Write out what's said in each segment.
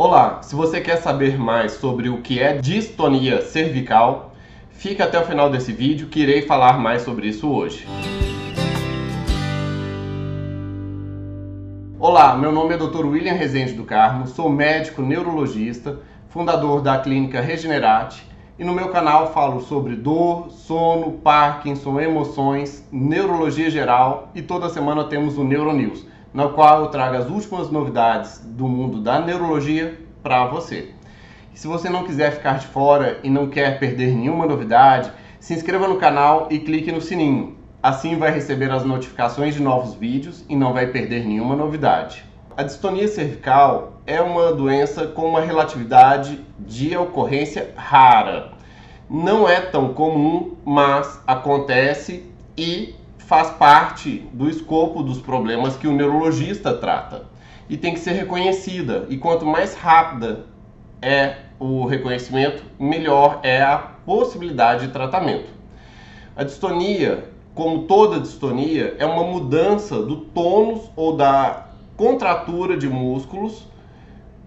Olá, se você quer saber mais sobre o que é distonia cervical, fica até o final desse vídeo que irei falar mais sobre isso hoje. Olá, meu nome é Dr. William Rezende do Carmo, sou médico neurologista, fundador da clínica Regenerate e no meu canal falo sobre dor, sono, Parkinson, emoções, neurologia geral e toda semana temos o Neuronews na qual eu trago as últimas novidades do mundo da neurologia para você. E se você não quiser ficar de fora e não quer perder nenhuma novidade, se inscreva no canal e clique no sininho. Assim vai receber as notificações de novos vídeos e não vai perder nenhuma novidade. A distonia cervical é uma doença com uma relatividade de ocorrência rara. Não é tão comum, mas acontece e faz parte do escopo dos problemas que o neurologista trata e tem que ser reconhecida. E quanto mais rápida é o reconhecimento, melhor é a possibilidade de tratamento. A distonia, como toda distonia, é uma mudança do tônus ou da contratura de músculos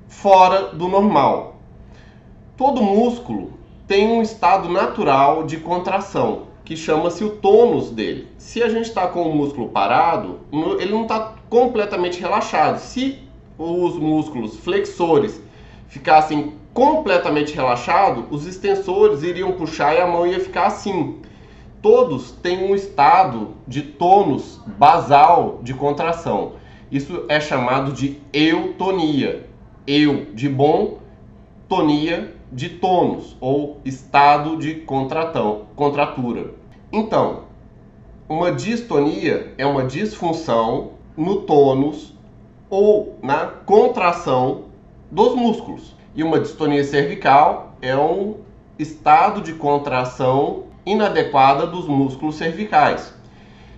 fora do normal. Todo músculo tem um estado natural de contração que chama-se o tônus dele. Se a gente está com o músculo parado, ele não está completamente relaxado. Se os músculos flexores ficassem completamente relaxados, os extensores iriam puxar e a mão ia ficar assim. Todos têm um estado de tônus basal de contração. Isso é chamado de eutonia. Eu de bom, tonia de tônus ou estado de contratão, contratura. Então, uma distonia é uma disfunção no tônus ou na contração dos músculos. E uma distonia cervical é um estado de contração inadequada dos músculos cervicais.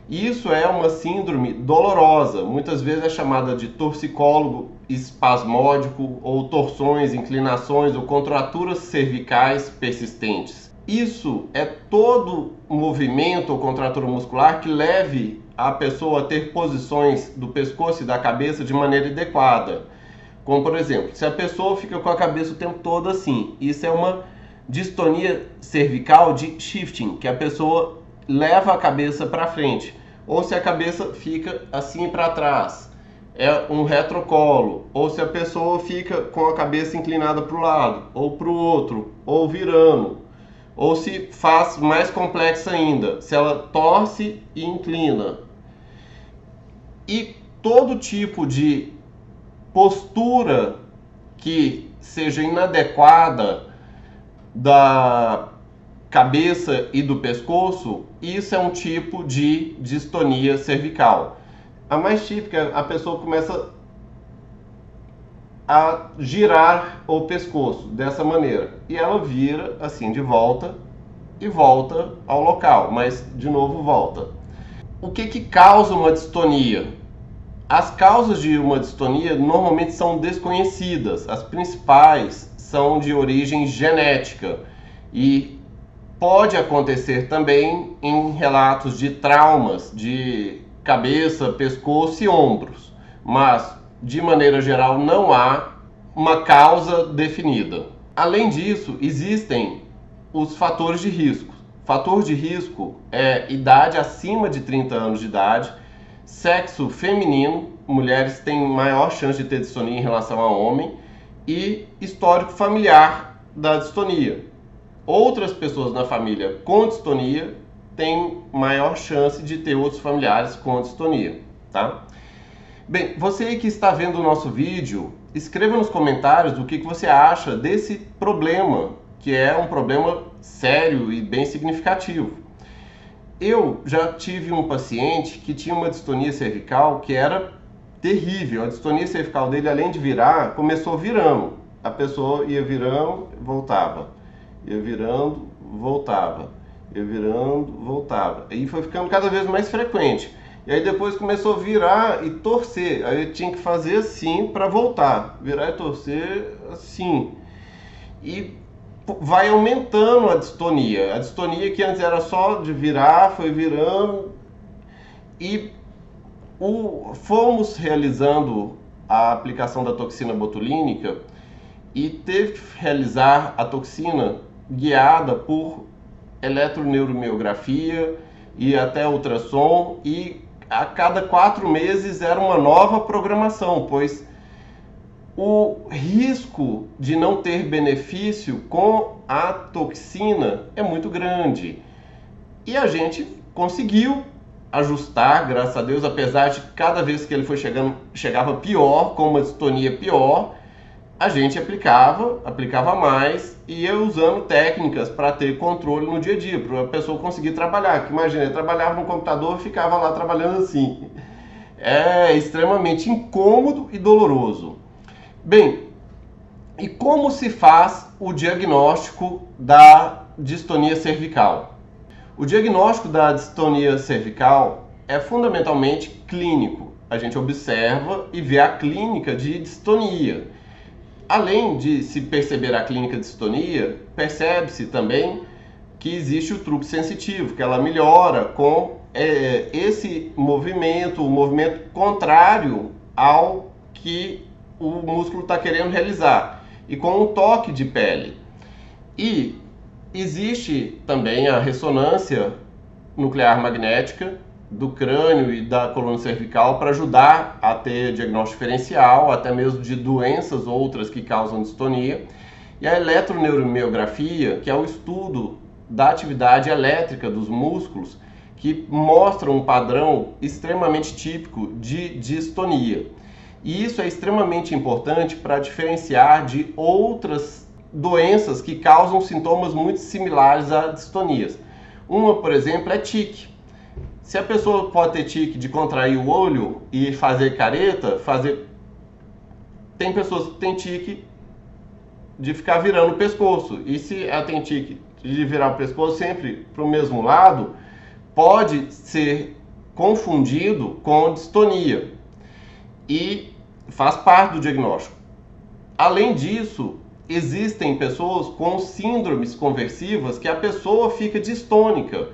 Isso é uma síndrome dolorosa, muitas vezes é chamada de torcicólogo espasmódico ou torções, inclinações ou contraturas cervicais persistentes. Isso é todo movimento ou contratura muscular que leve a pessoa a ter posições do pescoço e da cabeça de maneira adequada. Como por exemplo, se a pessoa fica com a cabeça o tempo todo assim, isso é uma distonia cervical de shifting, que a pessoa leva a cabeça para frente, ou se a cabeça fica assim para trás, é um retrocolo, ou se a pessoa fica com a cabeça inclinada para o lado, ou para o outro, ou virando ou se faz mais complexa ainda, se ela torce e inclina. E todo tipo de postura que seja inadequada da cabeça e do pescoço, isso é um tipo de distonia cervical. A mais típica, a pessoa começa a girar o pescoço dessa maneira. E ela vira assim de volta e volta ao local, mas de novo volta. O que, que causa uma distonia? As causas de uma distonia normalmente são desconhecidas. As principais são de origem genética e pode acontecer também em relatos de traumas de cabeça, pescoço e ombros. Mas de maneira geral, não há uma causa definida. Além disso, existem os fatores de risco. Fator de risco é idade acima de 30 anos de idade, sexo feminino, mulheres têm maior chance de ter distonia em relação a homem, e histórico familiar da distonia. Outras pessoas na família com distonia têm maior chance de ter outros familiares com distonia, tá? Bem, você que está vendo o nosso vídeo, escreva nos comentários o que, que você acha desse problema, que é um problema sério e bem significativo. Eu já tive um paciente que tinha uma distonia cervical que era terrível. A distonia cervical dele, além de virar, começou virando. A pessoa ia virando, voltava. Ia virando, voltava. Ia virando, voltava. E foi ficando cada vez mais frequente. E aí depois começou a virar e torcer. Aí eu tinha que fazer assim para voltar. Virar e torcer assim. E vai aumentando a distonia. A distonia que antes era só de virar, foi virando. E o, fomos realizando a aplicação da toxina botulínica e teve que realizar a toxina guiada por eletroneuromiografia e até ultrassom e a cada quatro meses era uma nova programação, pois o risco de não ter benefício com a toxina é muito grande. E a gente conseguiu ajustar, graças a Deus, apesar de cada vez que ele foi chegando, chegava pior, com uma distonia pior, a gente aplicava, aplicava mais e ia usando técnicas para ter controle no dia a dia, para a pessoa conseguir trabalhar. Que imagina, ele trabalhava no computador ficava lá trabalhando assim. É extremamente incômodo e doloroso. Bem, e como se faz o diagnóstico da distonia cervical? O diagnóstico da distonia cervical é fundamentalmente clínico. A gente observa e vê a clínica de distonia. Além de se perceber a clínica de distonia, percebe-se também que existe o truque sensitivo, que ela melhora com é, esse movimento, o movimento contrário ao que o músculo está querendo realizar e com um toque de pele. E existe também a ressonância nuclear magnética do crânio e da coluna cervical para ajudar a ter diagnóstico diferencial, até mesmo de doenças outras que causam distonia. E a eletroneuromiografia, que é o estudo da atividade elétrica dos músculos, que mostra um padrão extremamente típico de distonia. E isso é extremamente importante para diferenciar de outras doenças que causam sintomas muito similares a distonias. Uma, por exemplo, é tique. Se a pessoa pode ter tique de contrair o olho e fazer careta, fazer. Tem pessoas que têm tique de ficar virando o pescoço. E se ela tem tique de virar o pescoço sempre para o mesmo lado, pode ser confundido com distonia. E faz parte do diagnóstico. Além disso, existem pessoas com síndromes conversivas que a pessoa fica distônica.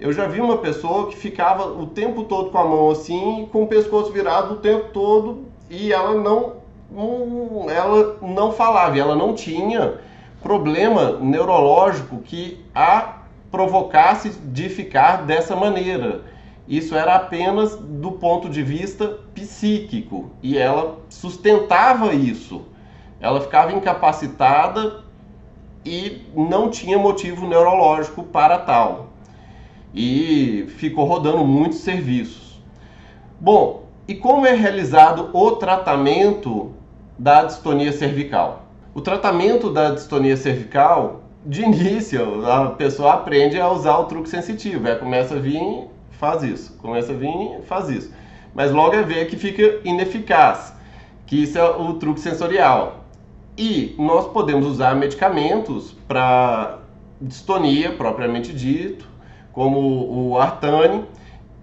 Eu já vi uma pessoa que ficava o tempo todo com a mão assim, com o pescoço virado o tempo todo e ela não, não ela não falava, ela não tinha problema neurológico que a provocasse de ficar dessa maneira. Isso era apenas do ponto de vista psíquico e ela sustentava isso. Ela ficava incapacitada e não tinha motivo neurológico para tal. E ficou rodando muitos serviços. Bom, e como é realizado o tratamento da distonia cervical? O tratamento da distonia cervical, de início, a pessoa aprende a usar o truque sensitivo. Ela começa a vir faz isso. Começa a vir, faz isso. Mas logo é ver que fica ineficaz, que isso é o truque sensorial. E nós podemos usar medicamentos para distonia, propriamente dito, como o Artane.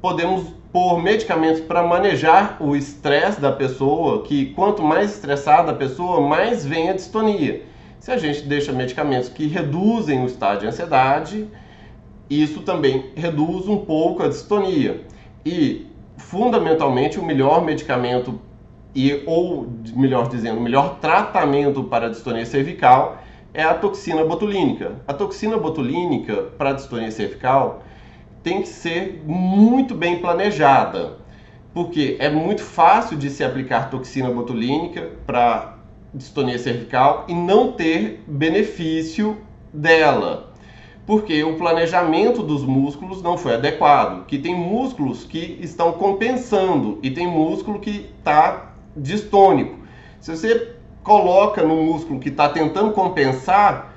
Podemos pôr medicamentos para manejar o estresse da pessoa, que quanto mais estressada a pessoa, mais vem a distonia. Se a gente deixa medicamentos que reduzem o estado de ansiedade, isso também reduz um pouco a distonia. E, fundamentalmente, o melhor medicamento e ou melhor dizendo, o melhor tratamento para a distonia cervical é a toxina botulínica. A toxina botulínica para a distonia cervical tem que ser muito bem planejada, porque é muito fácil de se aplicar toxina botulínica para distonia cervical e não ter benefício dela porque o planejamento dos músculos não foi adequado. Que tem músculos que estão compensando e tem músculo que está distônico. Se você coloca no músculo que está tentando compensar,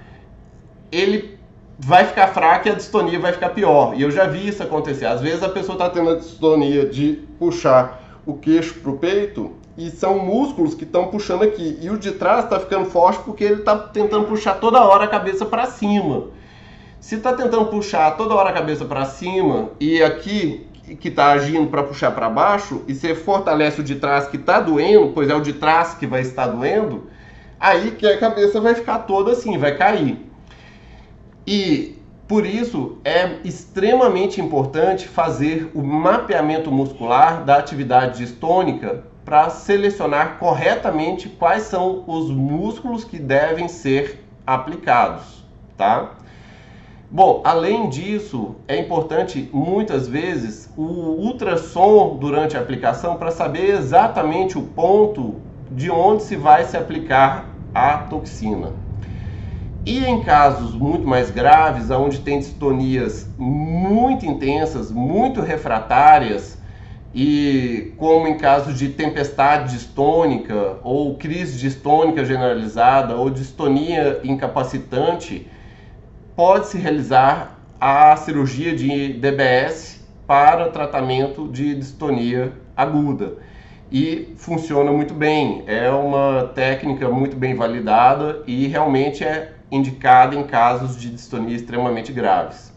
ele vai ficar fraco e a distonia vai ficar pior. E eu já vi isso acontecer. Às vezes a pessoa está tendo a distonia de puxar o queixo para o peito e são músculos que estão puxando aqui. E o de trás está ficando forte porque ele está tentando puxar toda hora a cabeça para cima. Se está tentando puxar toda hora a cabeça para cima e aqui que está agindo para puxar para baixo e você fortalece o de trás que está doendo, pois é o de trás que vai estar doendo, aí que a cabeça vai ficar toda assim, vai cair. E por isso é extremamente importante fazer o mapeamento muscular da atividade distônica para selecionar corretamente quais são os músculos que devem ser aplicados, tá? Bom, além disso, é importante muitas vezes o ultrassom durante a aplicação para saber exatamente o ponto de onde se vai se aplicar a toxina. E em casos muito mais graves, onde tem distonias muito intensas, muito refratárias, e como em casos de tempestade distônica ou crise distônica generalizada ou distonia incapacitante, pode-se realizar a cirurgia de DBS para tratamento de distonia aguda. E funciona muito bem, é uma técnica muito bem validada e realmente é indicada em casos de distonia extremamente graves.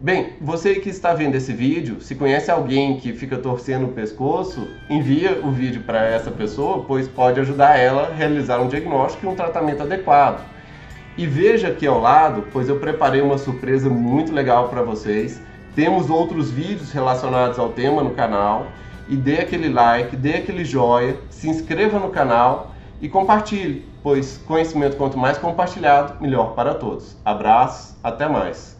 Bem, você que está vendo esse vídeo, se conhece alguém que fica torcendo o pescoço, envia o vídeo para essa pessoa, pois pode ajudar ela a realizar um diagnóstico e um tratamento adequado. E veja aqui ao lado, pois eu preparei uma surpresa muito legal para vocês. Temos outros vídeos relacionados ao tema no canal. E dê aquele like, dê aquele joia, se inscreva no canal e compartilhe, pois conhecimento quanto mais compartilhado, melhor para todos. Abraços, até mais.